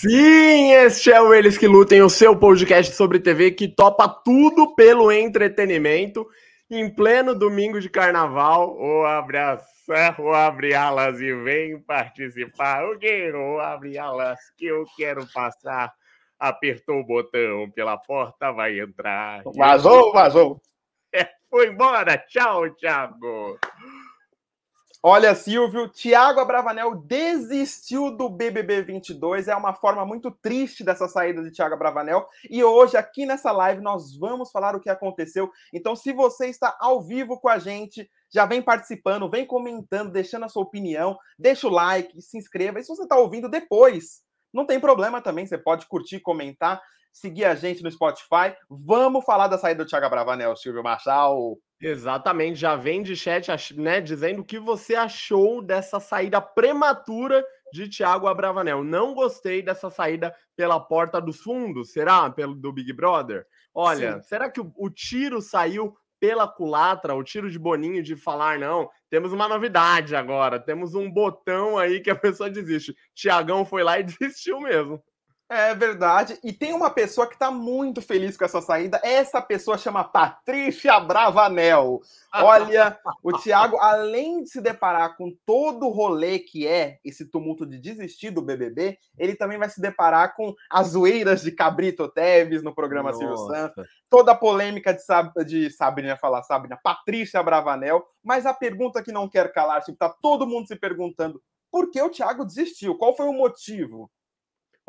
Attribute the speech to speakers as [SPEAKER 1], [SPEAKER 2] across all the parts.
[SPEAKER 1] Sim, este é o Eles que Lutem, o seu podcast sobre TV que topa tudo pelo entretenimento. Em pleno domingo de carnaval, ou abre as ou abre alas e vem participar. O que? Ou abre alas que eu quero passar. Apertou o botão pela porta, vai entrar.
[SPEAKER 2] Vazou, vazou.
[SPEAKER 1] É, foi embora. Tchau, Thiago.
[SPEAKER 2] Olha, Silvio, Thiago Abravanel desistiu do BBB 22. É uma forma muito triste dessa saída de Thiago Abravanel. E hoje, aqui nessa live, nós vamos falar o que aconteceu. Então, se você está ao vivo com a gente, já vem participando, vem comentando, deixando a sua opinião, deixa o like, se inscreva. E se você está ouvindo depois, não tem problema também. Você pode curtir, comentar, seguir a gente no Spotify. Vamos falar da saída do Thiago Abravanel, Silvio Marçal.
[SPEAKER 1] Exatamente, já vem de chat, né, dizendo o que você achou dessa saída prematura de Thiago Abravanel. Não gostei dessa saída pela porta dos fundos, será? Pelo do Big Brother? Olha, Sim. será que o, o, tiro saiu pela culatra, o tiro de Boninho de falar, não, temos uma novidade agora, temos um botão aí que a pessoa desiste. Tiagão foi lá e desistiu mesmo.
[SPEAKER 2] É verdade. E tem uma pessoa que está muito feliz com essa saída. Essa pessoa chama Patrícia Bravanel. Olha, o Thiago, além de se deparar com todo o rolê que é esse tumulto de desistir do BBB, ele também vai se deparar com as zoeiras de Cabrito Teves no programa Nossa. Silvio Santos, toda a polêmica de, Sab de Sabrina falar Sabrina, Patrícia Bravanel. Mas a pergunta que não quer calar, tipo, tá todo mundo se perguntando por que o Thiago desistiu? Qual foi o motivo?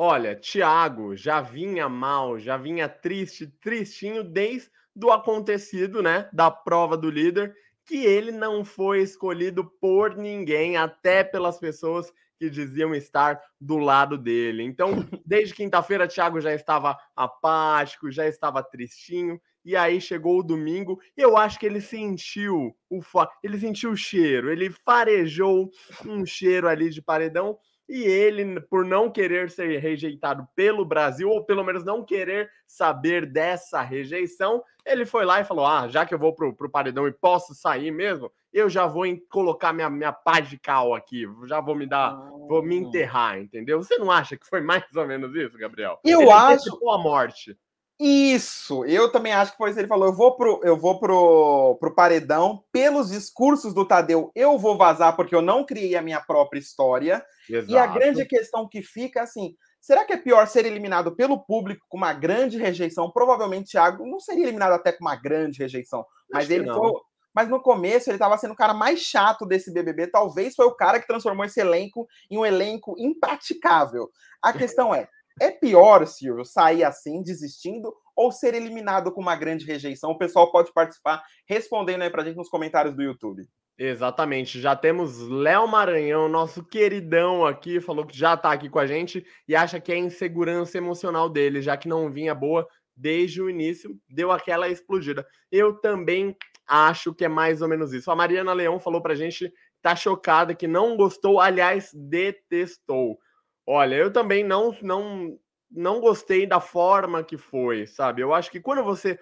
[SPEAKER 1] Olha, Thiago já vinha mal, já vinha triste, tristinho desde do acontecido, né, da prova do líder, que ele não foi escolhido por ninguém, até pelas pessoas que diziam estar do lado dele. Então, desde quinta-feira, Thiago já estava apático, já estava tristinho. E aí chegou o domingo, e eu acho que ele sentiu o fa... ele sentiu o cheiro, ele farejou um cheiro ali de paredão e ele, por não querer ser rejeitado pelo Brasil, ou pelo menos não querer saber dessa rejeição, ele foi lá e falou: Ah, já que eu vou pro, pro paredão e posso sair mesmo, eu já vou colocar minha, minha pá de cal aqui, já vou me dar, vou me ah. enterrar, entendeu? Você não acha que foi mais ou menos isso, Gabriel?
[SPEAKER 2] Eu ele acho.
[SPEAKER 1] a morte.
[SPEAKER 2] Isso, eu também acho que foi isso. Ele falou: eu vou pro, eu vou pro, pro paredão, pelos discursos do Tadeu, eu vou vazar porque eu não criei a minha própria história. Exato. E a grande questão que fica assim: será que é pior ser eliminado pelo público com uma grande rejeição? Provavelmente Thiago não seria eliminado até com uma grande rejeição, mas acho ele foi. Mas no começo ele estava sendo o cara mais chato desse BBB. Talvez foi o cara que transformou esse elenco em um elenco impraticável. A questão é: é pior, Silvio, sair assim, desistindo, ou ser eliminado com uma grande rejeição? O pessoal pode participar respondendo aí pra gente nos comentários do YouTube.
[SPEAKER 1] Exatamente. Já temos Léo Maranhão, nosso queridão aqui, falou que já tá aqui com a gente e acha que é insegurança emocional dele, já que não vinha boa desde o início, deu aquela explodida. Eu também acho que é mais ou menos isso. A Mariana Leão falou pra gente, tá chocada que não gostou, aliás, detestou. Olha, eu também não não não gostei da forma que foi, sabe? Eu acho que quando você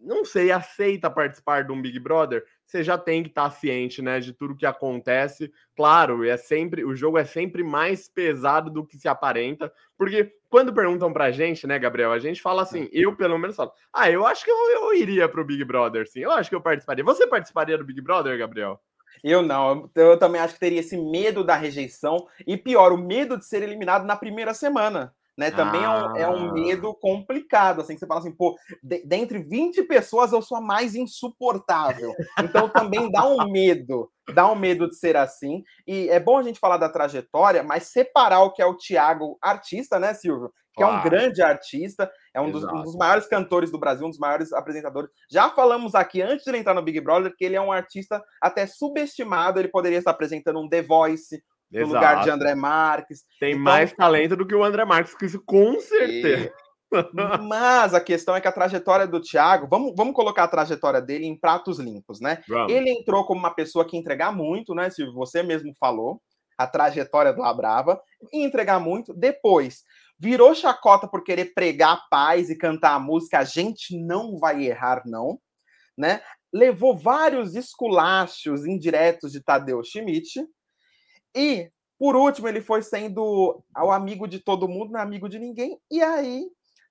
[SPEAKER 1] não sei, aceita participar de um Big Brother, você já tem que estar tá ciente, né, de tudo que acontece. Claro, é sempre o jogo é sempre mais pesado do que se aparenta, porque quando perguntam pra gente, né, Gabriel, a gente fala assim, eu pelo menos falo, ah, eu acho que eu, eu iria pro Big Brother, sim. Eu acho que eu participaria. Você participaria do Big Brother, Gabriel?
[SPEAKER 2] Eu não, eu, eu, também acho que teria esse medo da rejeição e pior, o medo de ser eliminado na primeira semana. Né, também ah. é, um, é, um, ah. medo complicado, assim, que você fala assim, pô, de, dentre 20 pessoas eu sou a mais insuportável. Então também dá um medo, dá um medo de ser assim. E é bom a gente falar da trajetória, mas separar o que é o Tiago artista, né, Silvio? Que claro. é um grande artista, é um dos, um dos, maiores cantores do Brasil, um dos maiores apresentadores. Já falamos aqui antes de ele entrar no Big Brother que ele é um artista até subestimado, ele poderia estar apresentando um The Voice, no Exato. lugar de André Marques.
[SPEAKER 1] Tem então, mais talento do que o André Marques, isso com certeza.
[SPEAKER 2] E... Mas a questão é que a trajetória do Thiago, vamos, vamos colocar a trajetória dele em pratos limpos, né? Vamos. Ele entrou como uma pessoa que entregar muito, né? Se você mesmo falou, a trajetória do Labrava, e entregar muito. Depois, virou chacota por querer pregar paz e cantar a música A gente não vai errar, não, né? Levou vários esculachos indiretos de Tadeu Schmidt e Por último, ele foi sendo o amigo de todo mundo, não é amigo de ninguém, e aí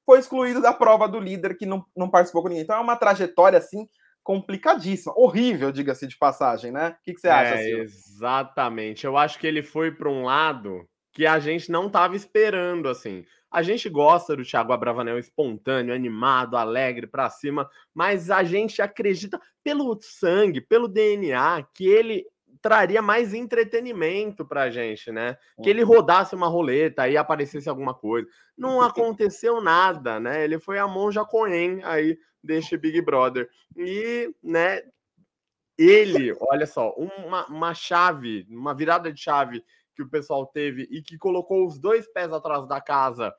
[SPEAKER 2] foi excluído da prova do líder, que não, não participou com ninguém. Então é uma trajetória assim complicadíssima, horrível, diga-se de passagem, né? O que, que você acha? É,
[SPEAKER 1] exatamente. Eu acho que ele foi para um lado que a gente não estava esperando, assim. A gente gosta do Thiago Abravanel espontâneo, animado, alegre, para cima, mas a gente acredita pelo sangue, pelo DNA, que ele traria mais entretenimento pra gente, né? Que ele rodasse uma roleta e aparecesse alguma coisa. Não aconteceu nada, né? Ele foi a monja Coen aí deste Big Brother. E, né, ele, olha só, uma, uma chave, uma virada de chave que o pessoal teve e que colocou os dois pés atrás da casa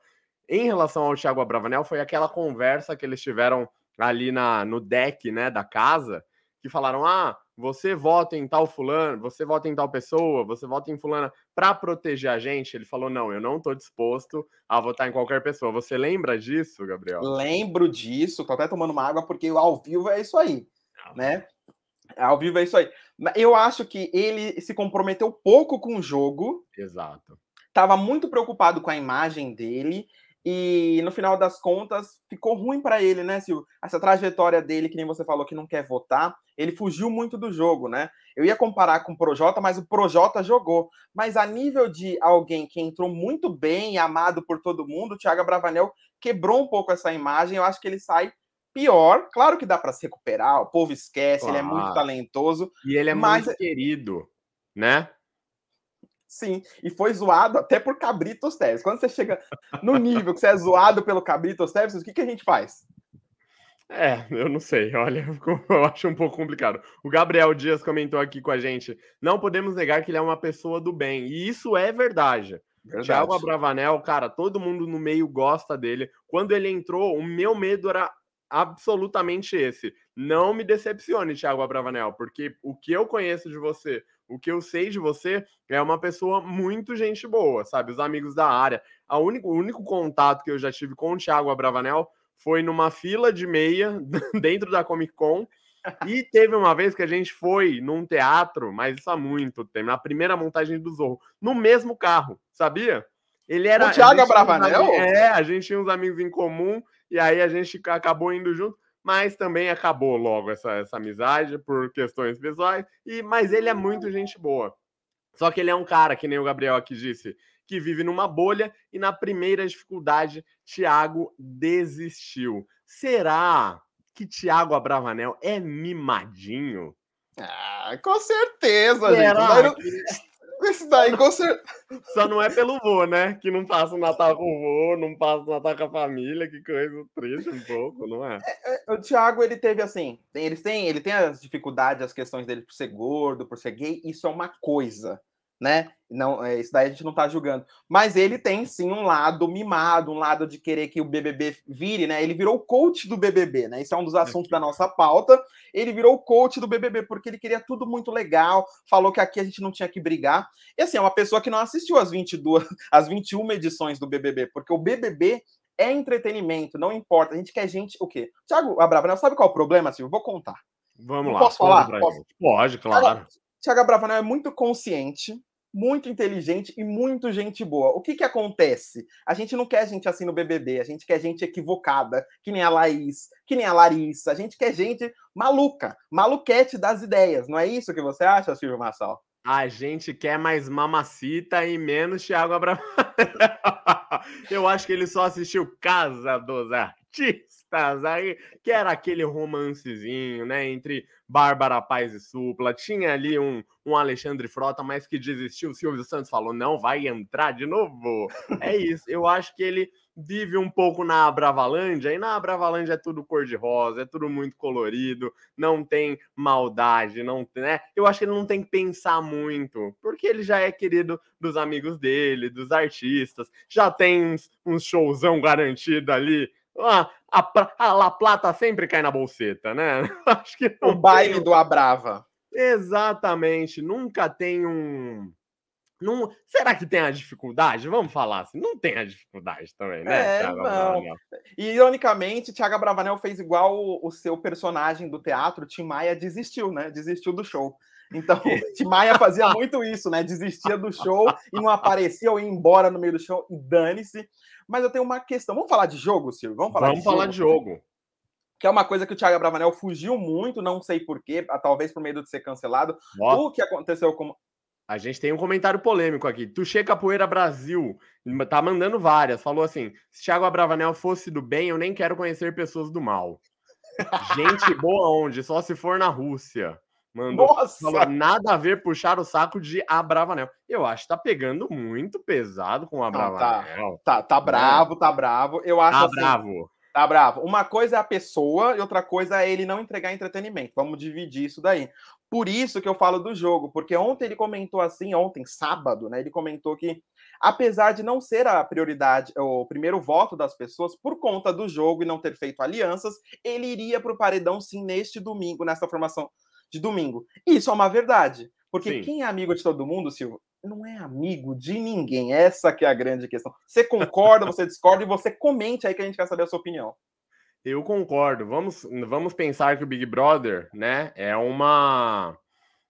[SPEAKER 1] em relação ao Thiago Abravanel foi aquela conversa que eles tiveram ali na, no deck, né, da casa, que falaram: "Ah, você vota em tal fulano, você vota em tal pessoa, você vota em fulana para proteger a gente". Ele falou: "Não, eu não estou disposto a votar em qualquer pessoa". Você lembra disso, Gabriel?
[SPEAKER 2] Lembro disso, tô até tomando uma água porque ao vivo é isso aí, não. né? Ao vivo é isso aí. Eu acho que ele se comprometeu pouco com o jogo.
[SPEAKER 1] Exato.
[SPEAKER 2] Tava muito preocupado com a imagem dele e no final das contas ficou ruim para ele, né, Silvio? Essa trajetória dele, que nem você falou que não quer votar, ele fugiu muito do jogo, né? Eu ia comparar com o Projota, mas o Projota jogou. Mas a nível de alguém que entrou muito bem, amado por todo mundo, o Thiago Bravanel quebrou um pouco essa imagem. Eu acho que ele sai pior. Claro que dá para se recuperar, o povo esquece, claro. ele é muito talentoso.
[SPEAKER 1] E ele é mas... muito querido, né?
[SPEAKER 2] Sim, e foi zoado até por Cabritos Teves. Quando você chega no nível que você é zoado pelo Cabritos Teves, o que, que a gente faz?
[SPEAKER 1] É, eu não sei, olha, eu acho um pouco complicado. O Gabriel Dias comentou aqui com a gente: não podemos negar que ele é uma pessoa do bem, e isso é verdade. verdade. Thiago Abravanel, cara, todo mundo no meio gosta dele. Quando ele entrou, o meu medo era absolutamente esse. Não me decepcione, Thiago Abravanel, porque o que eu conheço de você, o que eu sei de você é uma pessoa muito gente boa, sabe? Os amigos da área. A único, o único contato que eu já tive com o Thiago Abravanel foi numa fila de meia dentro da Comic Con. E teve uma vez que a gente foi num teatro, mas isso há muito tempo, na primeira montagem do Zorro, no mesmo carro, sabia?
[SPEAKER 2] Ele era. O Thiago Abravanel?
[SPEAKER 1] é, a gente tinha uns amigos em comum, e aí a gente acabou indo junto mas também acabou logo essa, essa amizade por questões pessoais. E mas ele é muito gente boa. Só que ele é um cara, que nem o Gabriel aqui disse, que vive numa bolha e na primeira dificuldade, Thiago desistiu. Será que Thiago Abravanel é mimadinho?
[SPEAKER 2] Ah, com certeza, Será gente. Isso daí, com certeza.
[SPEAKER 1] Só não é pelo vô, né? Que não passa o Natal com o vô, não passa o Natal com a família, que coisa triste um pouco, não é?
[SPEAKER 2] é, é o Thiago, ele teve assim, tem, eles têm, ele tem as dificuldades, as questões dele por ser gordo, por ser gay, isso é uma coisa né? Não, é, isso daí a gente não tá julgando. Mas ele tem sim um lado mimado, um lado de querer que o BBB vire, né? Ele virou coach do BBB, né? Isso é um dos assuntos da nossa pauta. Ele virou coach do BBB porque ele queria tudo muito legal, falou que aqui a gente não tinha que brigar. E assim, é uma pessoa que não assistiu as 22, as 21 edições do BBB, porque o BBB é entretenimento, não importa. A gente quer gente, o quê? Tiago Abravanel, sabe qual é o problema, Silvio? Vou contar.
[SPEAKER 1] Vamos lá.
[SPEAKER 2] Posso falar?
[SPEAKER 1] Posso? Pode, claro.
[SPEAKER 2] Tiago Abravanel é muito consciente muito inteligente e muito gente boa. O que que acontece? A gente não quer gente assim no BBB, a gente quer gente equivocada, que nem a Laís, que nem a Larissa, a gente quer gente maluca, maluquete das ideias. Não é isso que você acha, Silvio Massal?
[SPEAKER 1] A gente quer mais mamacita e menos Thiago Abravanel. Eu acho que ele só assistiu Casa dos Artistas aí, que era aquele romancezinho, né, entre Bárbara Paz e Supla. Tinha ali um, um Alexandre Frota, mas que desistiu. O Silvio Santos falou: não vai entrar de novo. É isso. Eu acho que ele vive um pouco na Abravalândia, e na Abravalândia é tudo cor-de-rosa, é tudo muito colorido, não tem maldade, não né? Eu acho que ele não tem que pensar muito, porque ele já é querido dos amigos dele, dos artistas, já tem uns, showzão garantido ali a, a, a La Plata sempre cai na bolseta, né?
[SPEAKER 2] Acho que o baile tem... do Abrava.
[SPEAKER 1] Exatamente. Nunca tem um. Não... Será que tem a dificuldade? Vamos falar assim. Não tem a dificuldade também, né?
[SPEAKER 2] É, não. E, ironicamente, Thiago Bravanel fez igual o, o, seu personagem do teatro, Tim Maia, desistiu, né? Desistiu do show. Então, o Tim Maia fazia muito isso, né? Desistia do show e não aparecia ou ia embora no meio do show e dane-se. Mas eu tenho uma questão. Vamos falar de jogo, Silvio?
[SPEAKER 1] Vamos falar, Vamos de, falar jogo. de jogo.
[SPEAKER 2] Que é uma coisa que o Thiago Bravanel fugiu muito, não sei porquê, talvez por medo de ser cancelado. Nossa. O que aconteceu com.
[SPEAKER 1] A gente tem um comentário polêmico aqui. Tuxê Capoeira Brasil tá mandando várias. Falou assim: se Thiago Abravanel fosse do bem, eu nem quero conhecer pessoas do mal. Gente boa onde? Só se for na Rússia. Mandou, Nossa! Falou, nada a ver puxar o saco de Abravanel. Eu acho que tá pegando muito pesado com o Abravanel.
[SPEAKER 2] Tá, tá, tá bravo, tá bravo. Eu acho
[SPEAKER 1] tá assim, bravo.
[SPEAKER 2] Tá bravo. Uma coisa é a pessoa e outra coisa é ele não entregar entretenimento. Vamos dividir isso daí. Por isso que eu falo do jogo, porque ontem ele comentou assim, ontem, sábado, né? Ele comentou que, apesar de não ser a prioridade, o primeiro voto das pessoas, por conta do jogo e não ter feito alianças, ele iria para o paredão sim neste domingo, nessa formação de domingo. Isso é uma verdade. Porque sim. quem é amigo de todo mundo, Silvio, não é amigo de ninguém. Essa que é a grande questão. Você concorda, você discorda e você comente aí que a gente quer saber a sua opinião.
[SPEAKER 1] Eu concordo. Vamos, vamos pensar que o Big Brother, né, é uma.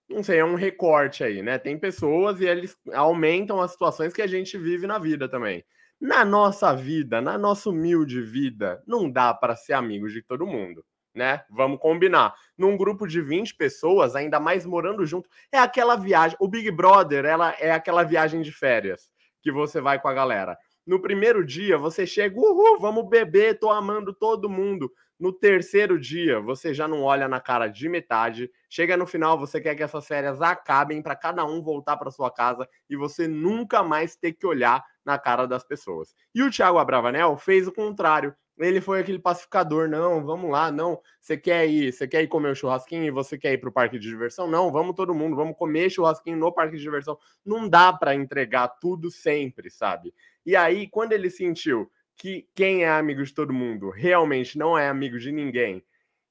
[SPEAKER 1] Não sei, é um recorte aí, né? Tem pessoas e eles aumentam as situações que a gente vive na vida também. Na nossa vida, na nossa humilde vida, não dá para ser amigo de todo mundo, né? Vamos combinar. Num grupo de 20 pessoas, ainda mais morando junto, é aquela viagem. O Big Brother, ela é aquela viagem de férias que você vai com a galera. No primeiro dia, você chega, uhul, vamos beber, tô amando todo mundo. No terceiro dia, você já não olha na cara de metade. Chega no final, você quer que essas férias acabem para cada um voltar para sua casa e você nunca mais ter que olhar na cara das pessoas. E o Thiago Abravanel fez o contrário. Ele foi aquele pacificador, não, vamos lá, não. Você quer ir, você quer ir comer o churrasquinho e você quer ir para o parque de diversão? Não, vamos todo mundo, vamos comer churrasquinho no parque de diversão. Não dá para entregar tudo sempre, sabe? E aí, quando ele sentiu que quem é amigo de todo mundo realmente não é amigo de ninguém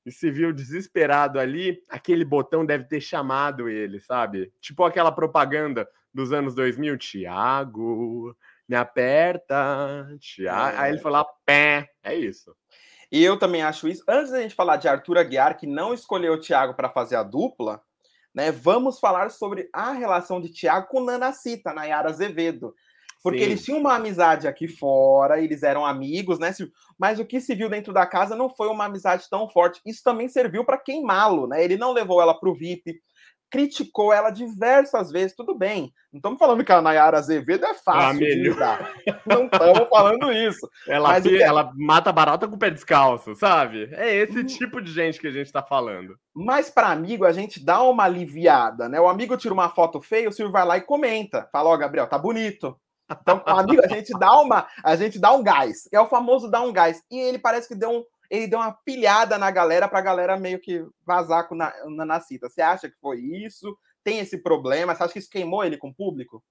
[SPEAKER 1] e se viu desesperado ali, aquele botão deve ter chamado ele, sabe? Tipo aquela propaganda dos anos 2000, Tiago, me aperta. É. Aí ele foi lá, pé, é isso.
[SPEAKER 2] E eu também acho isso. Antes da gente falar de Arthur Aguiar, que não escolheu o Thiago para fazer a dupla, né? Vamos falar sobre a relação de Thiago com Nana Cita, Nayara Azevedo. Porque Sim. eles tinham uma amizade aqui fora, eles eram amigos, né? Mas o que se viu dentro da casa não foi uma amizade tão forte. Isso também serviu para queimá-lo, né? Ele não levou ela para o VIP, criticou ela diversas vezes, tudo bem. Não estamos falando que a Nayara Azevedo é fácil ah, de lidar. Não estamos falando isso.
[SPEAKER 1] Ela, Mas, que... ela mata barata com o pé descalço, sabe? É esse hum... tipo de gente que a gente está falando.
[SPEAKER 2] Mas para amigo, a gente dá uma aliviada, né? O amigo tira uma foto feia, o Silvio vai lá e comenta. Fala, ó, oh, Gabriel, tá bonito. Então, amigo, a gente dá uma, a gente dá um gás. É o famoso dar um gás. E ele parece que deu um, ele deu uma pilhada na galera para a galera meio que vazar com na, na, cita. Você acha que foi isso? Tem esse problema? Você acha que isso queimou ele com o público?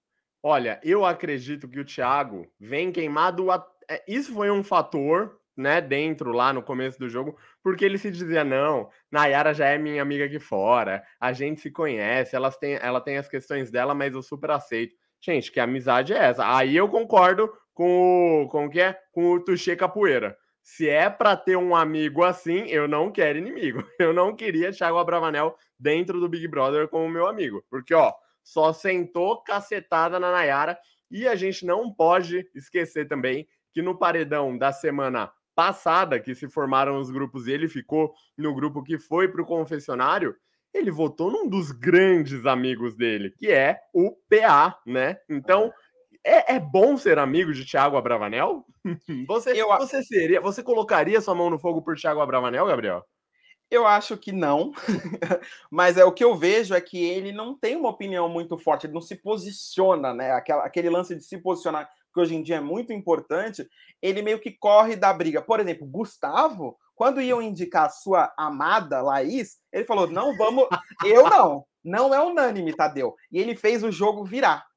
[SPEAKER 1] Olha, eu acredito que o Thiago vem queimado. A... É, isso foi um fator, né, dentro lá no começo do jogo, porque ele se dizia: não, Nayara já é minha amiga aqui fora, a gente se conhece, elas têm, ela tem as questões dela, mas eu super aceito. Gente, que amizade é essa? Aí eu concordo com o, com o que é? Com o Tuxê Capoeira. Se é para ter um amigo assim, eu não quero inimigo. Eu não queria Thiago Abravanel dentro do Big Brother como meu amigo. Porque, ó, só sentou cacetada na Nayara. E a gente não pode esquecer também que no paredão da semana passada, que se formaram os grupos e ele ficou no grupo que foi para o confessionário, ele votou num dos grandes amigos dele, que é o PA, né? Então, é, é bom ser amigo de Thiago Abravanel? Você, eu, você seria, você colocaria sua mão no fogo por Thiago Abravanel, Gabriel?
[SPEAKER 2] Eu acho que não, mas é o que eu vejo é que ele não tem uma opinião muito forte, ele não se posiciona, né? Aquela, aquele lance de se posicionar, que hoje em dia é muito importante, ele meio que corre da briga. Por exemplo, Gustavo, quando iam indicar a sua amada Laís, ele falou: não vamos, eu não, não é unânime, Tadeu. E ele fez o jogo virar.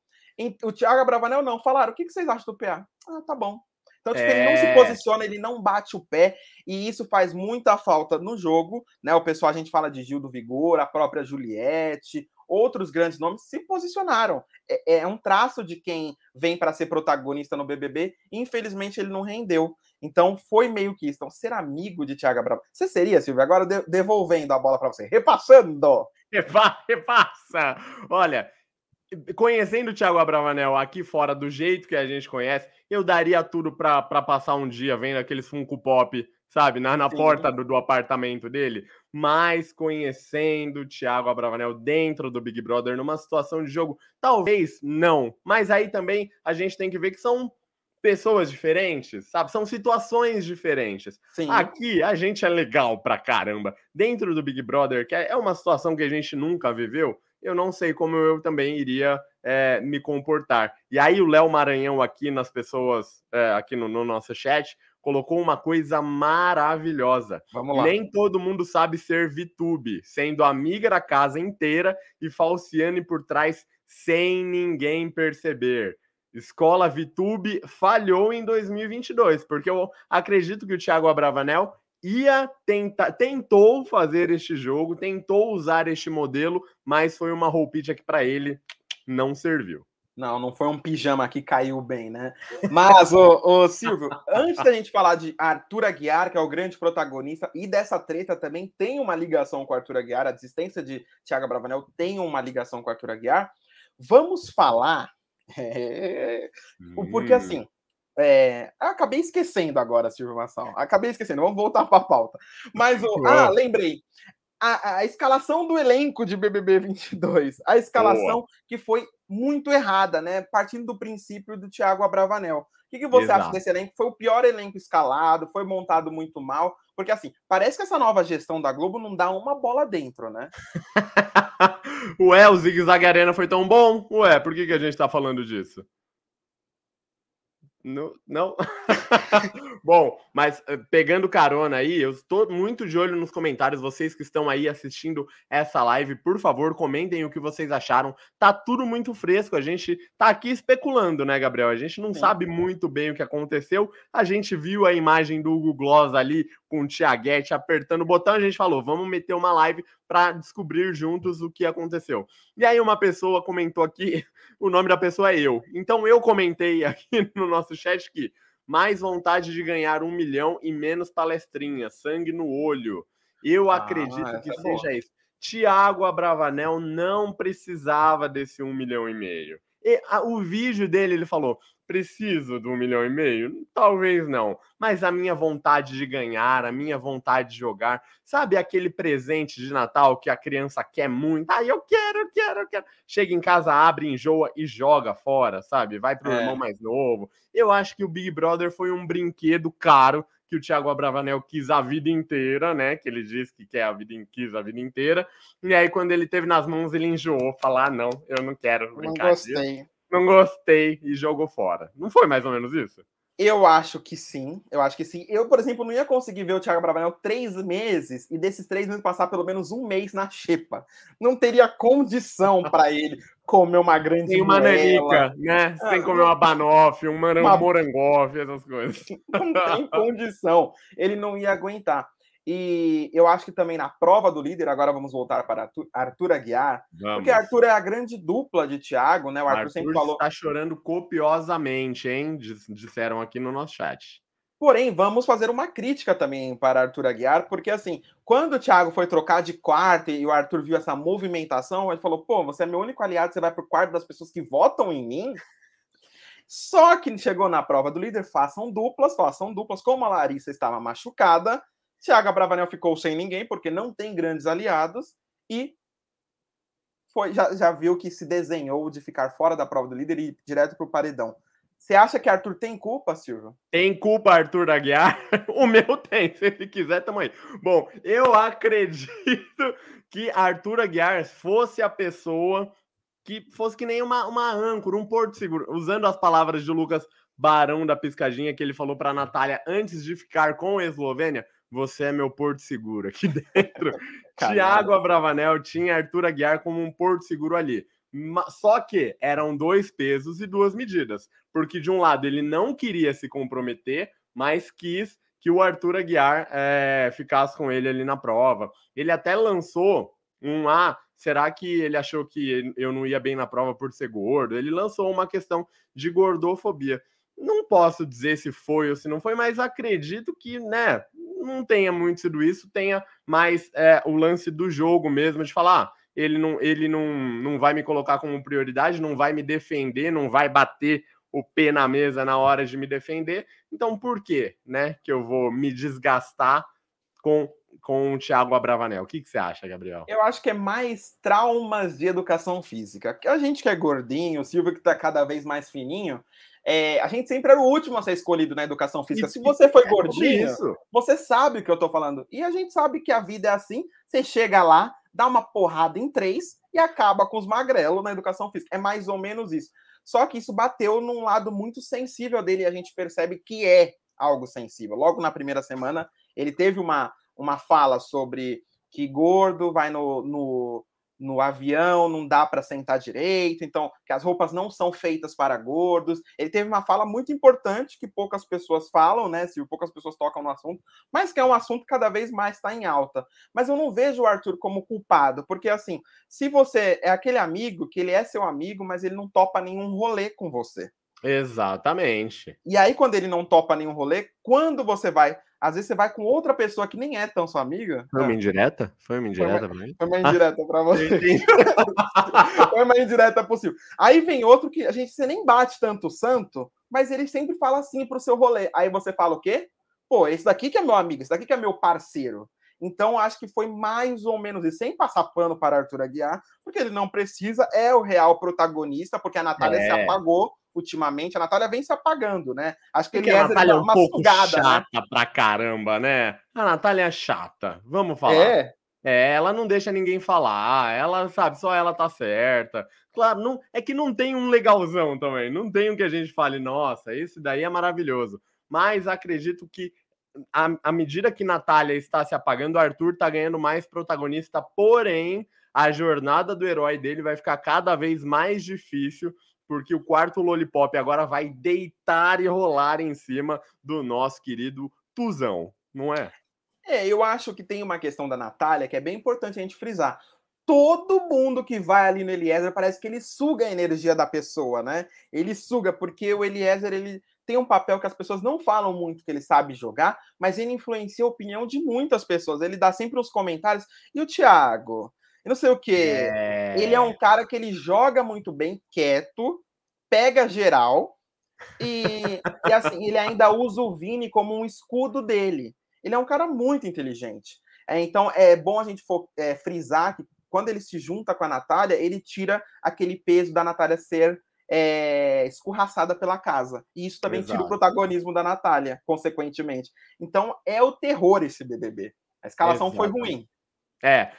[SPEAKER 2] O Thiago Bravanel não. Falaram: o que vocês acham do PA? Ah, tá bom. Então, é... ele não se é. posiciona, ele não bate o pé, e isso faz muita falta no jogo, né? O pessoal, a gente fala de Gil do Vigor, a própria Juliette, outros grandes nomes se posicionaram. É, é um traço de quem vem para ser protagonista no BBB, e infelizmente ele não rendeu. Então, foi meio que isso. Então, ser amigo de Thiago Bravo. Você seria, Silvio? Agora devolvendo a bola para você, repassando.
[SPEAKER 1] repassa. Olha, conhecendo o Thiago Abravanel aqui fora do jeito que a gente conhece, eu daria tudo para passar um dia vendo aqueles Funko Pop, sabe, na, na porta do, do, apartamento dele. Mas conhecendo o Thiago Abravanel dentro do Big Brother, numa situação de jogo, talvez não. Mas aí também a gente tem que ver que são pessoas diferentes, sabe? São situações diferentes. Sim. Aqui a gente é legal pra caramba. Dentro do Big Brother, que é uma situação que a gente nunca viveu, eu não sei como eu também iria é, me comportar. E aí o Léo Maranhão aqui nas pessoas, é, aqui no, no, nosso chat, colocou uma coisa maravilhosa. Vamos lá. Nem todo mundo sabe ser VTube, sendo amiga da casa inteira e falciane por trás sem ninguém perceber. Escola VTube falhou em 2022, porque eu acredito que o Thiago Abravanel ia tentar, tentou fazer este jogo, tentou usar este modelo, mas foi uma roupinha que para ele não serviu.
[SPEAKER 2] Não, não foi um pijama que caiu bem, né? Mas, ô, ô, Silvio, antes da gente falar de Arthur Aguiar, que é o grande protagonista, e dessa treta também tem uma ligação com Arthur Aguiar, a desistência de Thiago Bravanel tem uma ligação com Arthur Aguiar, vamos falar. É, porque assim, é, acabei esquecendo agora, Silvio Massal. Acabei esquecendo, vamos voltar para a pauta. Mas, o, ah, lembrei. A, a, escalação do elenco de BBB 22. A escalação Boa. que foi muito errada, né? Partindo do princípio do Thiago Abravanel. O que, que você Exato. acha desse elenco? Foi o pior elenco escalado, foi montado muito mal. Porque, assim, parece que essa nova gestão da Globo não dá uma bola dentro, né?
[SPEAKER 1] Ué, o Zig Zag Arena foi tão bom? Ué, por que, que a gente tá falando disso? No, não. Bom, mas eh, pegando carona aí, eu estou muito de olho nos comentários. Vocês que estão aí assistindo essa live, por favor, comentem o que vocês acharam. Tá tudo muito fresco. A gente tá aqui especulando, né, Gabriel? A gente não Sim. sabe muito bem o que aconteceu. A gente viu a imagem do Hugo Gloss ali com o Tiaguete apertando o botão. A gente falou, vamos meter uma live para descobrir juntos o que aconteceu. E aí uma pessoa comentou aqui, o nome da pessoa é eu. Então eu comentei aqui no nosso chat que mais vontade de ganhar um milhão e menos palestrinha, sangue no olho. Eu ah, acredito que é seja isso. Tiago Abravanel não precisava desse um milhão e meio. E, a, o vídeo dele, ele falou: preciso de um milhão e meio? Talvez não. Mas a minha vontade de ganhar, a minha vontade de jogar, sabe aquele presente de Natal que a criança quer muito? Ah, eu quero, eu quero, eu quero. Chega em casa, abre, enjoa e joga fora, sabe? Vai pro é. irmão mais novo. Eu acho que o Big Brother foi um brinquedo caro que o Thiago Abravanel quis a vida inteira, né? Que ele disse que quer a vida, quis a vida inteira. E aí, quando ele teve nas mãos, ele enjoou, falar: ah, não, eu não quero
[SPEAKER 2] brincar. Não gostei. Disso
[SPEAKER 1] não gostei e jogou fora. Não foi mais ou menos isso?
[SPEAKER 2] Eu acho que sim, eu acho que sim. Eu, por exemplo, não ia conseguir ver o Thiago Bravanel três meses e desses três meses passar pelo menos um mês na xepa. Não teria condição para ele comer uma grande
[SPEAKER 1] Tem uma nanica, né? Ah, Sem comer uma banoffee, um uma... morangoff, essas coisas.
[SPEAKER 2] Não tem condição. Ele não ia aguentar. E eu acho que também na prova do líder, agora vamos voltar para Arthur Aguiar, vamos. porque Arthur é a grande dupla de Thiago, né? O Arthur, Arthur sempre falou.
[SPEAKER 1] Está chorando copiosamente, hein? Disseram aqui no nosso chat.
[SPEAKER 2] Porém, vamos fazer uma crítica também para Arthur Aguiar, porque assim, quando o Thiago foi trocar de quarto e o Arthur viu essa movimentação, ele falou: pô, você é meu único aliado, você vai para o quarto das pessoas que votam em mim. Só que chegou na prova do líder, façam duplas, façam duplas. Como a Larissa estava machucada, Thiago Abravanel ficou sem ninguém, porque não tem grandes aliados, e foi, já, já viu que se desenhou de ficar fora da prova do líder e ir direto para o paredão. Você acha que Arthur tem culpa, Silvio?
[SPEAKER 1] Tem culpa, Arthur Aguiar? o meu tem, se ele quiser, tamo aí. Bom, eu acredito que Arthur Aguiar fosse a pessoa que fosse que nem uma, uma âncora, um porto seguro. Usando as palavras de Lucas Barão da Piscadinha, que ele falou para Natália antes de ficar com a Eslovênia, você é meu porto seguro aqui dentro. Tiago Abravanel tinha Arthur Aguiar como um porto seguro ali. Só que eram dois pesos e duas medidas, porque de um lado ele não queria se comprometer, mas quis que o Arthur Aguiar é, ficasse com ele ali na prova. Ele até lançou um ah, será que ele achou que eu não ia bem na prova por ser gordo? Ele lançou uma questão de gordofobia. Não posso dizer se foi ou se não foi, mas acredito que, né, não tenha muito sido isso, tenha mais é, o lance do jogo mesmo, de falar, ah, ele não, ele não, não vai me colocar como prioridade, não vai me defender, não vai bater o pé na mesa na hora de me defender. Então, por que, né, que eu vou me desgastar com com o Thiago Abravanel. O que, que você acha, Gabriel?
[SPEAKER 2] Eu acho que é mais traumas de educação física. Que a gente que é gordinho, o Silvio que está cada vez mais fininho, é, a gente sempre era o último a ser escolhido na educação física. Se você foi é gordinho, isso. você sabe o que eu estou falando. E a gente sabe que a vida é assim. Você chega lá, dá uma porrada em três e acaba com os magrelos na educação física. É mais ou menos isso. Só que isso bateu num lado muito sensível dele e a gente percebe que é algo sensível. Logo na primeira semana, ele teve uma, uma fala sobre que gordo vai no, no, no avião, não dá para sentar direito, então que as roupas não são feitas para gordos. Ele teve uma fala muito importante que poucas pessoas falam, né? Se poucas pessoas tocam no assunto, mas que é um assunto que cada vez mais está em alta. Mas eu não vejo o Arthur como culpado, porque assim, se você é aquele amigo que ele é seu amigo, mas ele não topa nenhum rolê com você.
[SPEAKER 1] Exatamente.
[SPEAKER 2] E aí, quando ele não topa nenhum rolê, quando você vai às vezes você vai com outra pessoa que nem é tão sua amiga.
[SPEAKER 1] Foi uma indireta? Foi uma indireta pra mim?
[SPEAKER 2] Foi uma indireta pra você. Foi uma indireta possível. Aí vem outro que a gente você nem bate tanto o santo, mas ele sempre fala assim pro seu rolê. Aí você fala o quê? Pô, esse daqui que é meu amigo, esse daqui que é meu parceiro. Então, acho que foi mais ou menos isso, sem passar pano para Arthur Aguiar, porque ele não precisa, é o real protagonista, porque a Natália é. se apagou ultimamente. A Natália vem se apagando, né?
[SPEAKER 1] Acho que ele a Natália é um pouco sugada, né? chata né? pra caramba, né? A Natália é chata, vamos falar. É. É, ela não deixa ninguém falar, ela sabe, só ela tá certa. Claro, não, é que não tem um legalzão também, não tem um que a gente fale, nossa, esse daí é maravilhoso. Mas acredito que à, medida que Natália está se apagando, Arthur está ganhando mais protagonista, porém, a jornada do herói dele vai ficar cada vez mais difícil, porque o quarto Lollipop agora vai deitar e rolar em cima do nosso querido Tuzão, não é?
[SPEAKER 2] É, eu acho que tem uma questão da Natália que é bem importante a gente frisar. Todo mundo que vai ali no Eliezer parece que ele suga a energia da pessoa, né? Ele suga, porque o Eliezer, ele tem um papel que as pessoas não falam muito que ele sabe jogar, mas ele influencia a opinião de muitas pessoas. Ele dá sempre uns comentários. E o Thiago? Eu não sei o que. É... Ele é um cara que ele joga muito bem, quieto, pega geral. E, e assim, ele ainda usa o Vini como um escudo dele. Ele é um cara muito inteligente. É, então é bom a gente for, é, frisar que quando ele se junta com a Natália, ele tira aquele peso da Natália ser é, escorraçada pela casa. E isso também Exato. tira o protagonismo da Natália, consequentemente. Então é o terror esse BBB. A escalação Exato. foi ruim.
[SPEAKER 1] É.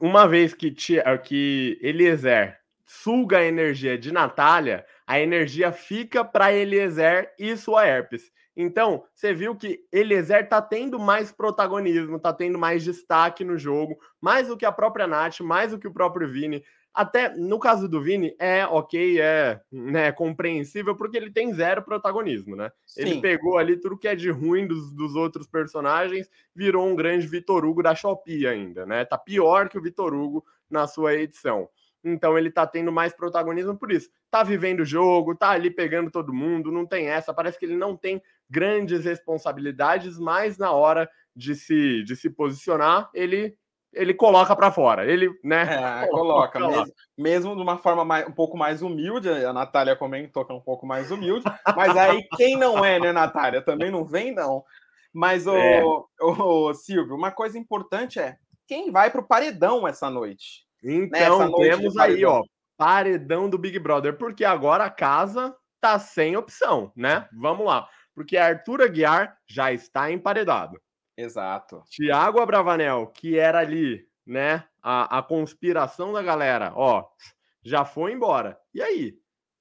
[SPEAKER 1] Uma vez que, tia, que Eliezer suga a energia de Natália, a energia fica para Eliezer e sua herpes. Então, você viu que Eliezer tá tendo mais protagonismo, tá tendo mais destaque no jogo, mais do que a própria Nath, mais do que o próprio Vini. Até no caso do Vini, é ok, é né, compreensível, porque ele tem zero protagonismo, né? Sim. Ele pegou ali tudo que é de ruim dos, dos outros personagens, virou um grande Vitor Hugo da Shopee ainda, né? Tá pior que o Vitor Hugo na sua edição. Então ele tá tendo mais protagonismo por isso. Tá vivendo o jogo, tá ali pegando todo mundo, não tem essa. Parece que ele não tem grandes responsabilidades, mas na hora de se, de se posicionar, ele ele coloca para fora. Ele, né?
[SPEAKER 2] É, coloca, mesmo, mesmo de uma forma mais, um pouco mais humilde. A Natália comentou que é um pouco mais humilde, mas aí quem não é, né, Natália? Também não vem, não. Mas, o, é. o, Silvio, uma coisa importante é quem vai para o paredão essa noite.
[SPEAKER 1] Então, noite temos aí, ó, paredão do Big Brother, porque agora a casa tá sem opção, né? Vamos lá. Porque Arthur Aguiar já está emparedado.
[SPEAKER 2] Exato.
[SPEAKER 1] Tiago Abravanel, que era ali, né, a, a conspiração da galera, ó, já foi embora. E aí?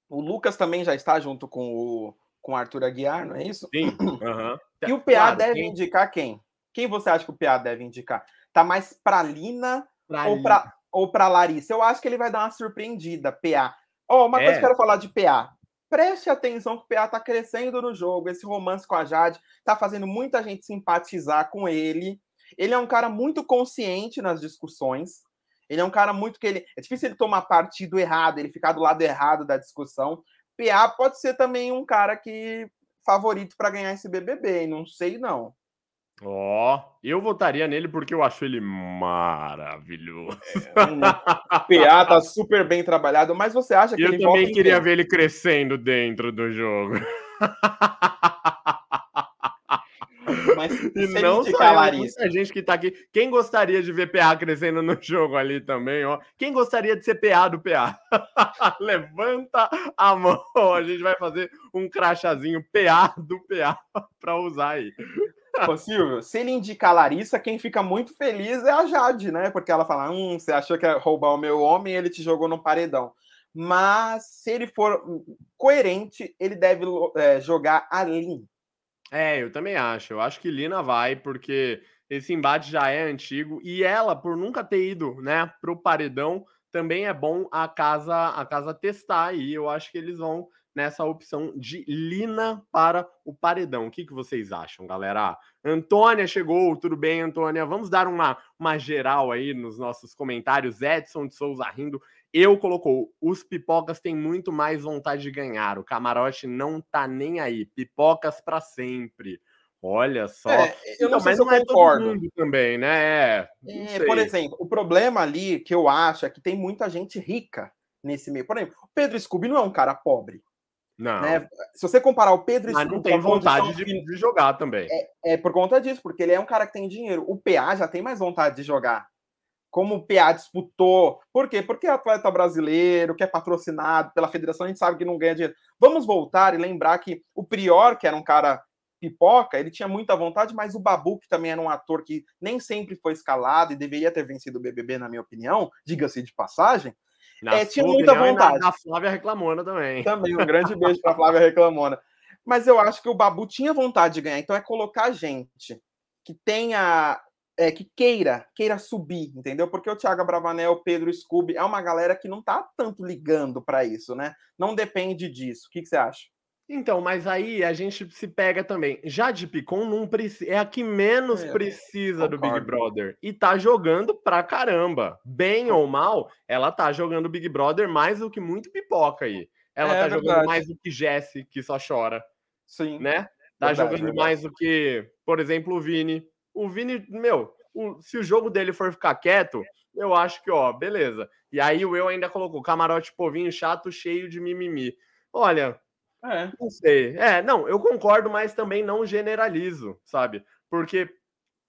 [SPEAKER 2] O Lucas também já está junto com o com Arthur Aguiar, não é isso?
[SPEAKER 1] Sim. Uhum.
[SPEAKER 2] E o PA claro, deve quem... indicar quem? Quem você acha que o PA deve indicar? Tá mais para Lina pra ou para ou para Larissa? Eu acho que ele vai dar uma surpreendida, PA. Ó, oh, uma é. coisa que eu quero falar de PA preste atenção que o PA está crescendo no jogo. Esse romance com a Jade está fazendo muita gente simpatizar com ele. Ele é um cara muito consciente nas discussões. Ele é um cara muito que ele. É difícil ele tomar partido errado, ele ficar do lado errado da discussão. PA pode ser também um cara que favorito para ganhar esse BBB, não sei não.
[SPEAKER 1] Ó, oh, eu votaria nele porque eu acho ele maravilhoso.
[SPEAKER 2] É, o PA tá super bem trabalhado, mas você acha que
[SPEAKER 1] eu
[SPEAKER 2] ele
[SPEAKER 1] Eu também queria ver ele crescendo dentro do jogo. Mas e não só eu, muita gente que tá aqui. Quem gostaria de ver PA crescendo no jogo ali também, ó? Quem gostaria de ser PA do PA? Levanta a mão, a gente vai fazer um crachazinho PA do PA para usar aí.
[SPEAKER 2] Ô, Silvio, se ele indicar a Larissa, quem fica muito feliz é a Jade, né? Porque ela fala: hum, você achou que ia roubar o meu homem ele te jogou no paredão. Mas se ele for coerente, ele deve é, jogar a Lin.
[SPEAKER 1] É, eu também acho. Eu acho que Lina vai, porque esse embate já é antigo e ela, por nunca ter ido, né, pro paredão, também é bom a casa a casa testar aí. Eu acho que eles vão nessa opção de Lina para o paredão. O que, que vocês acham, galera? Antônia chegou, tudo bem, Antônia? Vamos dar uma, uma geral aí nos nossos comentários. Edson de Souza rindo. Eu colocou, os pipocas têm muito mais vontade de ganhar. O camarote não tá nem aí. Pipocas para sempre. Olha só. É,
[SPEAKER 2] eu não, não sei se eu é concordo. É
[SPEAKER 1] também, né?
[SPEAKER 2] É, é por exemplo, o problema ali que eu acho é que tem muita gente rica nesse meio. Por exemplo, o Pedro Scooby não é um cara pobre.
[SPEAKER 1] Não. Né?
[SPEAKER 2] Se você comparar o Pedro
[SPEAKER 1] Mas não tem vontade de, de, jogar também.
[SPEAKER 2] É, é, por conta disso, porque ele é um cara que tem dinheiro. O PA já tem mais vontade de jogar. Como o PA disputou. Por quê? Porque é atleta brasileiro, que é patrocinado pela federação, a gente sabe que não ganha dinheiro. Vamos voltar e lembrar que o Prior, que era um cara pipoca, ele tinha muita vontade, mas o Babu, que também era um ator que nem sempre foi escalado e deveria ter vencido o BBB, na minha opinião, diga-se de passagem, é, tinha muita vontade.
[SPEAKER 1] A Flávia Reclamona também.
[SPEAKER 2] Também, um grande beijo para Flávia Reclamona. Mas eu acho que o Babu tinha vontade de ganhar, então é colocar gente que tenha. É, que queira, queira subir, entendeu? Porque o Thiago Bravanel, o Pedro Scooby, é uma galera que não tá tanto ligando para isso, né? Não depende disso. O que, que você acha?
[SPEAKER 1] Então, mas aí a gente se pega também. Jade Picon não precisa, é a que menos é, precisa do Big Brother e tá jogando pra caramba. Bem ou mal, ela tá jogando Big Brother mais do que muito pipoca aí. Ela é, tá verdade. jogando mais do que Jesse, que só chora.
[SPEAKER 2] Sim.
[SPEAKER 1] Né? Tá verdade, jogando verdade. mais do que, por exemplo, o Vini. O Vini, meu, o, se o jogo dele for ficar quieto, eu acho que, ó, beleza. E aí o eu ainda colocou camarote povinho chato, cheio de mimimi. Olha, é. Não sei. É, não, eu concordo, mas também não generalizo, sabe? Porque,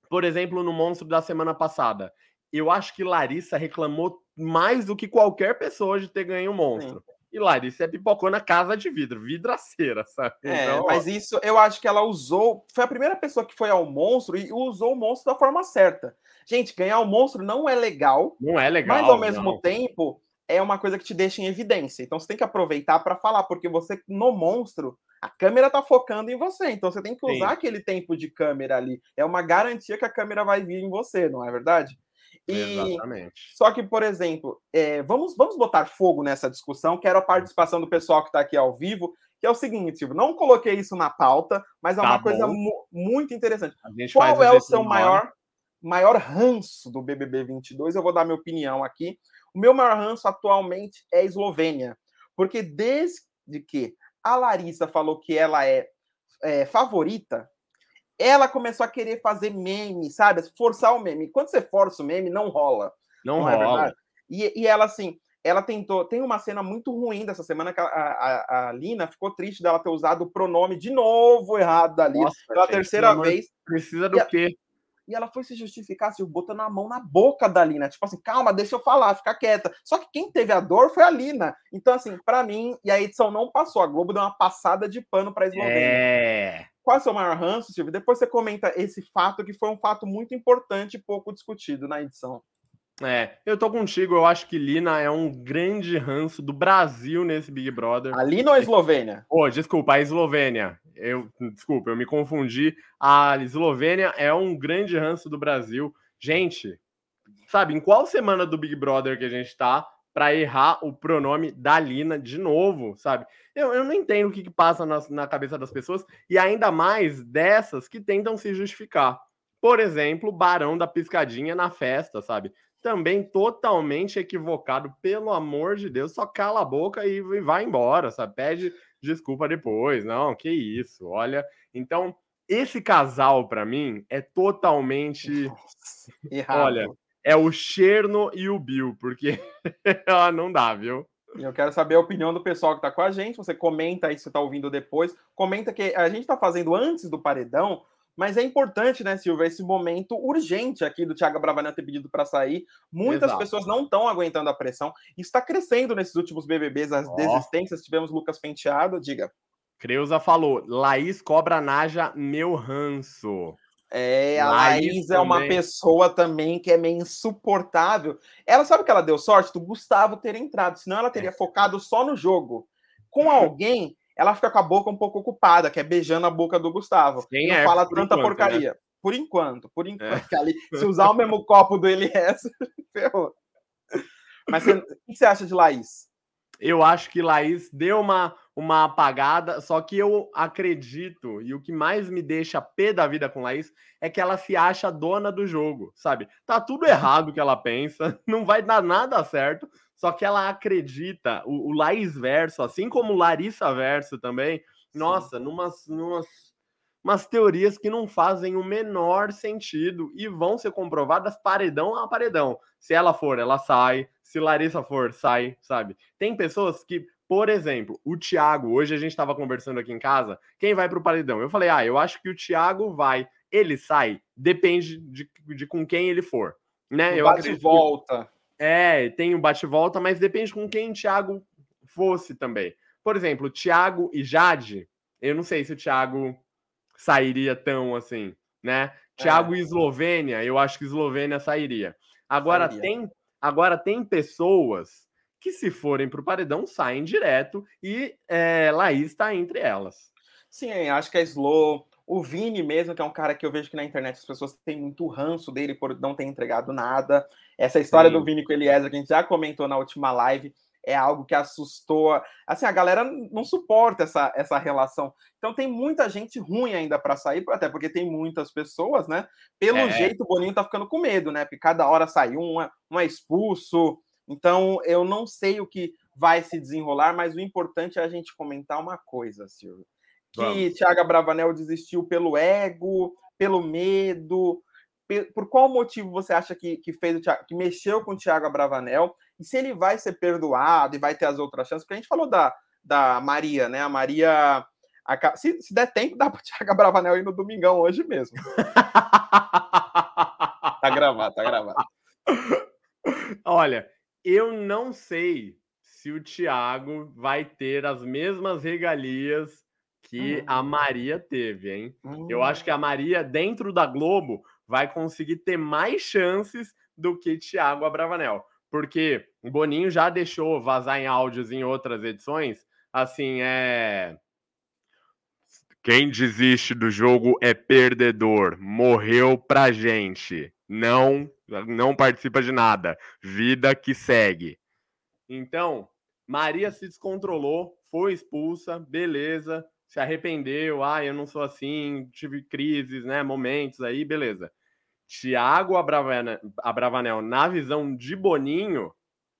[SPEAKER 1] por exemplo, no monstro da semana passada, eu acho que Larissa reclamou mais do que qualquer pessoa de ter ganho o monstro. Sim. E Larissa é pipocou na casa de vidro, vidraceira, sabe?
[SPEAKER 2] É, então, mas isso eu acho que ela usou. Foi a primeira pessoa que foi ao monstro e usou o monstro da forma certa. Gente, ganhar o monstro não é legal.
[SPEAKER 1] Não é legal.
[SPEAKER 2] Mas ao mesmo não. tempo, é uma coisa que te deixa em evidência. Então você tem que aproveitar para falar, porque você, no monstro, a câmera tá focando em você. Então você tem que usar Sim. aquele tempo de câmera ali. É uma garantia que a câmera vai vir em você, não é verdade?
[SPEAKER 1] E, Exatamente.
[SPEAKER 2] Só que, por exemplo, é, vamos, vamos botar fogo nessa discussão. Quero a participação do pessoal que está aqui ao vivo, que é o seguinte: não coloquei isso na pauta, mas é tá uma bom. coisa mu muito interessante. Qual é o seu maior, maior ranço do BBB 22? Eu vou dar minha opinião aqui. O meu maior ranço atualmente é a Eslovênia, porque desde que a Larissa falou que ela é, é favorita, ela começou a querer fazer meme, sabe? Forçar o meme. Quando você força o meme, não rola.
[SPEAKER 1] Não, não é rola. É
[SPEAKER 2] e, e ela, assim, ela tentou. Tem uma cena muito ruim dessa semana que a, a, a Lina ficou triste dela ter usado o pronome de novo errado da Lina. pela gente, terceira vez.
[SPEAKER 1] Precisa do quê?
[SPEAKER 2] E ela foi se justificar, assim, botando a mão na boca da Lina. Tipo assim, calma, deixa eu falar, fica quieta. Só que quem teve a dor foi a Lina. Então, assim, para mim, e a edição não passou. A Globo deu uma passada de pano pra Eslovênia.
[SPEAKER 1] É.
[SPEAKER 2] Qual é o seu maior ranço, Silvio? Depois você comenta esse fato, que foi um fato muito importante e pouco discutido na edição.
[SPEAKER 1] É, eu tô contigo, eu acho que Lina é um grande ranço do Brasil nesse Big Brother.
[SPEAKER 2] A Lina ou a Eslovênia?
[SPEAKER 1] Oh, desculpa, a Eslovênia. Eu, desculpa, eu me confundi. A Eslovênia é um grande ranço do Brasil. Gente, sabe, em qual semana do Big Brother que a gente tá para errar o pronome da Lina de novo, sabe? Eu, eu não entendo o que, que passa na, na cabeça das pessoas e ainda mais dessas que tentam se justificar. Por exemplo, Barão da Piscadinha na festa, sabe? Também totalmente equivocado, pelo amor de Deus, só cala a boca e, vai embora, sabe? Pede desculpa depois. Não, que isso, olha. Então, esse casal, para mim, é totalmente. Olha, é o Cherno e o Bill, porque ah, não dá, viu?
[SPEAKER 2] Eu quero saber a opinião do pessoal que está com a gente. Você comenta aí se está ouvindo depois. Comenta que a gente está fazendo antes do paredão, mas é importante, né, Silvia, esse momento urgente aqui do Thiago Bravanel ter pedido para sair. Muitas Exato. pessoas não estão aguentando a pressão. Está crescendo nesses últimos BBBs as oh. desistências. Tivemos Lucas Penteado, diga.
[SPEAKER 1] Creuza falou: Laís cobra Naja, meu ranço.
[SPEAKER 2] É, a Laís, Laís é uma pessoa também que é meio insuportável. Ela sabe que ela deu sorte do Gustavo ter entrado, senão ela teria é. focado só no jogo. Com alguém, ela fica com a boca um pouco ocupada, que é beijando a boca do Gustavo. Quem não é, fala tanta enquanto, né? porcaria. Né? Por enquanto, por é. enquanto. É. Ali, se usar o mesmo copo do LS, ferrou. Mas você, o que você acha de Laís?
[SPEAKER 1] Eu acho que Laís deu uma, uma apagada, só que eu acredito, e o que mais me deixa pé da vida com Laís é que ela se acha dona do jogo, sabe? Tá tudo errado o que ela pensa, não vai dar nada certo, só que ela acredita, o, o Laís Verso, assim como Larissa Verso também, Sim. nossa, numas, numas umas teorias que não fazem o menor sentido e vão ser comprovadas paredão a paredão. Se ela for, ela sai. Se Larissa for, sai, sabe? Tem pessoas que, por exemplo, o Thiago, hoje a gente estava conversando aqui em casa, quem vai para o paredão? Eu falei, ah, eu acho que o Thiago vai. Ele sai, depende de, de com quem ele for. Né?
[SPEAKER 2] eu bate volta.
[SPEAKER 1] Que... É, tem o bate-volta, mas depende com quem o Thiago fosse também. Por exemplo, Thiago e Jade, eu não sei se o Thiago sairia tão assim, né? Thiago é. e Eslovênia, eu acho que Eslovênia sairia. Agora sairia. tem agora tem pessoas que se forem para o paredão saem direto e é, Laís está entre elas.
[SPEAKER 2] Sim, acho que a Slo, o Vini mesmo, que é um cara que eu vejo que na internet as pessoas têm muito ranço dele por não ter entregado nada. Essa história Sim. do Vini com Eliezer, que a gente já comentou na última live, é algo que assustou. Assim, a galera não suporta essa, essa relação. Então tem muita gente ruim ainda para sair, até porque tem muitas pessoas, né? Pelo é. jeito, o Boninho tá ficando com medo, né? Porque cada hora sai um, um é expulso. Então eu não sei o que vai se desenrolar, mas o importante é a gente comentar uma coisa, Silvio. Que. Thiago Bravanel desistiu pelo ego, pelo medo. Por qual motivo você acha que, que fez o Thiago, que mexeu com o Thiago Bravanel? e se ele vai ser perdoado e vai ter as outras chances, porque a gente falou da, da Maria, né? A Maria. A, se, se der tempo, dá para o Thiago Bravanel ir no domingão hoje mesmo. tá gravado, tá gravado.
[SPEAKER 1] Olha, eu não sei se o Thiago vai ter as mesmas regalias que hum. a Maria teve, hein? Hum. Eu acho que a Maria, dentro da Globo, vai conseguir ter mais chances do que Thiago Abravanel porque o Boninho já deixou vazar em áudios em outras edições, assim, é. Quem desiste do jogo é perdedor, morreu pra gente, não, não participa de nada, vida que segue. Então, Maria se descontrolou, foi expulsa, beleza, se arrependeu, ah, eu não sou assim, tive crises, né, momentos aí, beleza. Thiago Abravanel, na visão de Boninho,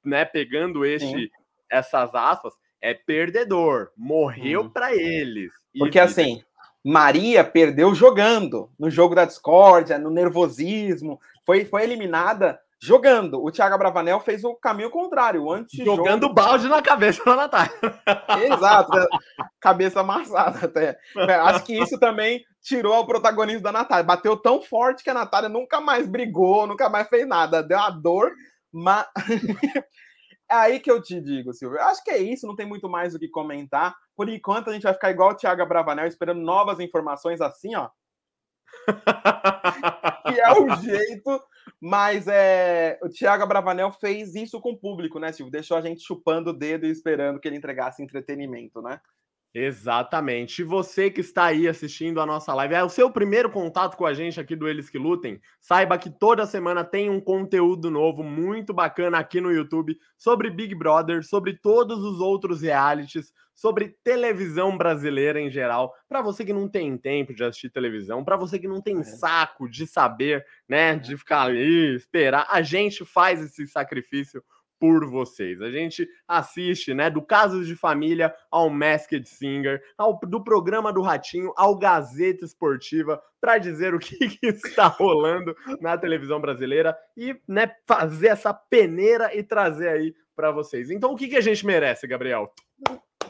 [SPEAKER 1] né, pegando este, essas aspas, é perdedor, morreu hum. para eles.
[SPEAKER 2] Porque assim, Maria perdeu jogando, no jogo da discórdia, no nervosismo, foi, foi eliminada jogando. O Thiago Bravanel fez o caminho contrário, antes
[SPEAKER 1] jogando balde na cabeça da Natália.
[SPEAKER 2] Exato, né? cabeça amassada até. É, acho que isso também tirou o protagonismo da Natália. Bateu tão forte que a Natália nunca mais brigou, nunca mais fez nada, deu a dor, mas é aí que eu te digo, Silvio. Eu acho que é isso, não tem muito mais o que comentar. Por enquanto, a gente vai ficar igual o Thiago Bravanel, esperando novas informações assim, ó. que é o jeito mas é, o Thiago Bravanel fez isso com o público, né, Silvio? Deixou a gente chupando o dedo e esperando que ele entregasse entretenimento, né?
[SPEAKER 1] Exatamente. E você que está aí assistindo a nossa live, é o seu primeiro contato com a gente aqui do Eles que Lutem, saiba que toda semana tem um conteúdo novo muito bacana aqui no YouTube sobre Big Brother, sobre todos os outros realities, sobre televisão brasileira em geral. Para você que não tem tempo de assistir televisão, para você que não tem é. saco de saber, né, de ficar ali, esperar, a gente faz esse sacrifício por vocês. A gente assiste, né, do Casos de Família ao Masked Singer, ao, do programa do Ratinho ao Gazeta Esportiva, para dizer o que, que, está rolando na televisão brasileira e, né, fazer essa peneira e trazer aí para vocês. Então, o que, que a gente merece, Gabriel?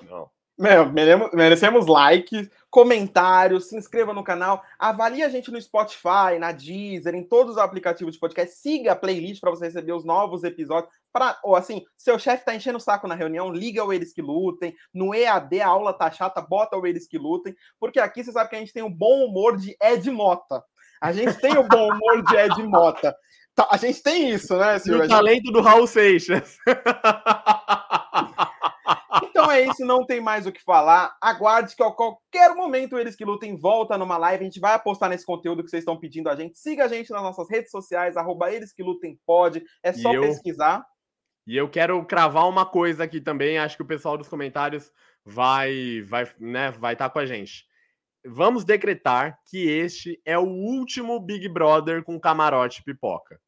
[SPEAKER 2] Não. Meu, merecemos likes, comentários, se inscreva no canal, avalie a gente no Spotify, na Deezer, em todos os aplicativos de podcast, siga a playlist para você receber os novos episódios. Pra, ou assim, seu chefe tá enchendo o saco na reunião, liga o Eles que Lutem. No EAD a aula tá chata, bota o Eles que Lutem, porque aqui você sabe que a gente tem o bom humor de Ed Mota. A gente tem o bom humor de Ed Mota. Tá, a gente tem isso, né,
[SPEAKER 1] Silvio? O talento do Raul Seixas.
[SPEAKER 2] Então é isso, não tem mais o que falar. Aguarde que a qualquer momento eles que lutem volta numa live. A gente vai apostar nesse conteúdo que vocês estão pedindo a gente. Siga a gente nas nossas redes sociais, arroba eles que lutem pode. É só eu... pesquisar.
[SPEAKER 1] E eu quero cravar uma coisa aqui também. Acho que o pessoal dos comentários vai, vai, né, vai estar tá com a gente. Vamos decretar que este é o último Big Brother com camarote pipoca.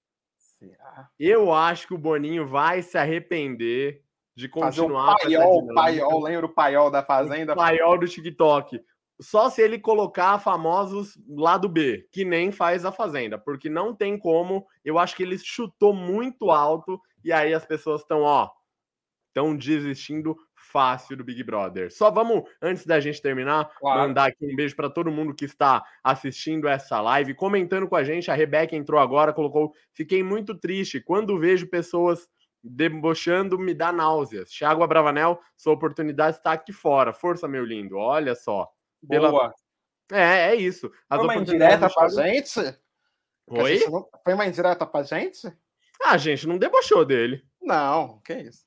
[SPEAKER 1] Eu acho que o Boninho vai se arrepender de continuar.
[SPEAKER 2] Fazer o paiol, paiol, lembra o paiol da Fazenda? O
[SPEAKER 1] paiol do TikTok. Só se ele colocar famosos lado B, que nem faz a Fazenda, porque não tem como. Eu acho que ele chutou muito alto e aí as pessoas estão, ó, estão desistindo fácil do Big Brother. Só vamos, antes da gente terminar, claro. mandar aqui um beijo para todo mundo que está assistindo essa live, comentando com a gente. A Rebeca entrou agora, colocou: Fiquei muito triste quando vejo pessoas debochando me dá náuseas. Thiago Abravanel, sua oportunidade está aqui fora. Força, meu lindo. Olha só.
[SPEAKER 2] Pela... Boa.
[SPEAKER 1] É, é isso.
[SPEAKER 2] As Foi uma indireta pra gente?
[SPEAKER 1] Oi?
[SPEAKER 2] Não... Foi uma indireta pra gente?
[SPEAKER 1] Ah, a gente não debochou dele.
[SPEAKER 2] Não, que isso.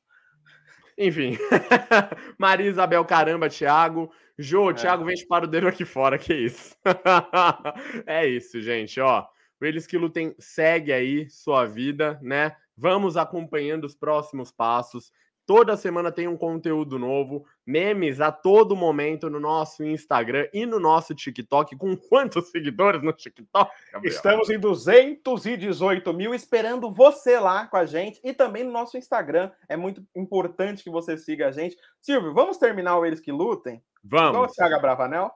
[SPEAKER 1] Enfim. Maria Isabel, caramba, Thiago. Jô, é. Thiago, vem para o dedo aqui fora, que isso. é isso, gente, ó. Eles que lutem, segue aí sua vida, né? Vamos acompanhando os próximos passos. Toda semana tem um conteúdo novo, memes a todo momento no nosso Instagram e no nosso TikTok. Com quantos seguidores no TikTok?
[SPEAKER 2] Gabriel? Estamos em 218 mil, esperando você lá com a gente e também no nosso Instagram. É muito importante que você siga a gente. Silvio, vamos terminar o Eles que Lutem?
[SPEAKER 1] Vamos.
[SPEAKER 2] O Thiago Bravanel?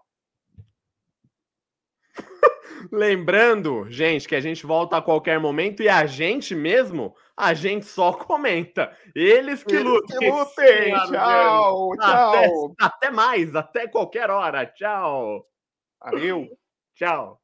[SPEAKER 1] Lembrando, gente, que a gente volta a qualquer momento e a gente mesmo, a gente só comenta. Eles que lutem. Que
[SPEAKER 2] lutem. Tchau, tchau.
[SPEAKER 1] Até, até mais, até qualquer hora. Tchau.
[SPEAKER 2] Valeu.
[SPEAKER 1] Tchau.